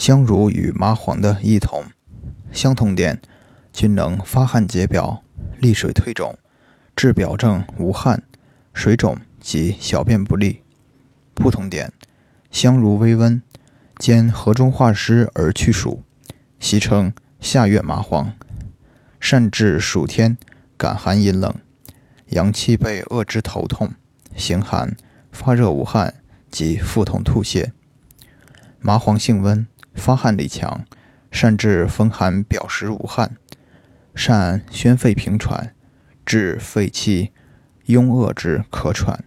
香茹与麻黄的异同，相同点，均能发汗解表、利水退肿，治表症无汗、水肿及小便不利。不同点，香茹微温，兼和中化湿而去暑，习称夏月麻黄，善治暑天感寒阴冷、阳气被遏之头痛、形寒、发热无汗及腹痛吐泻。麻黄性温。发汗力强，善治风寒表实无汗，善宣肺平喘，治肺气壅恶之咳喘。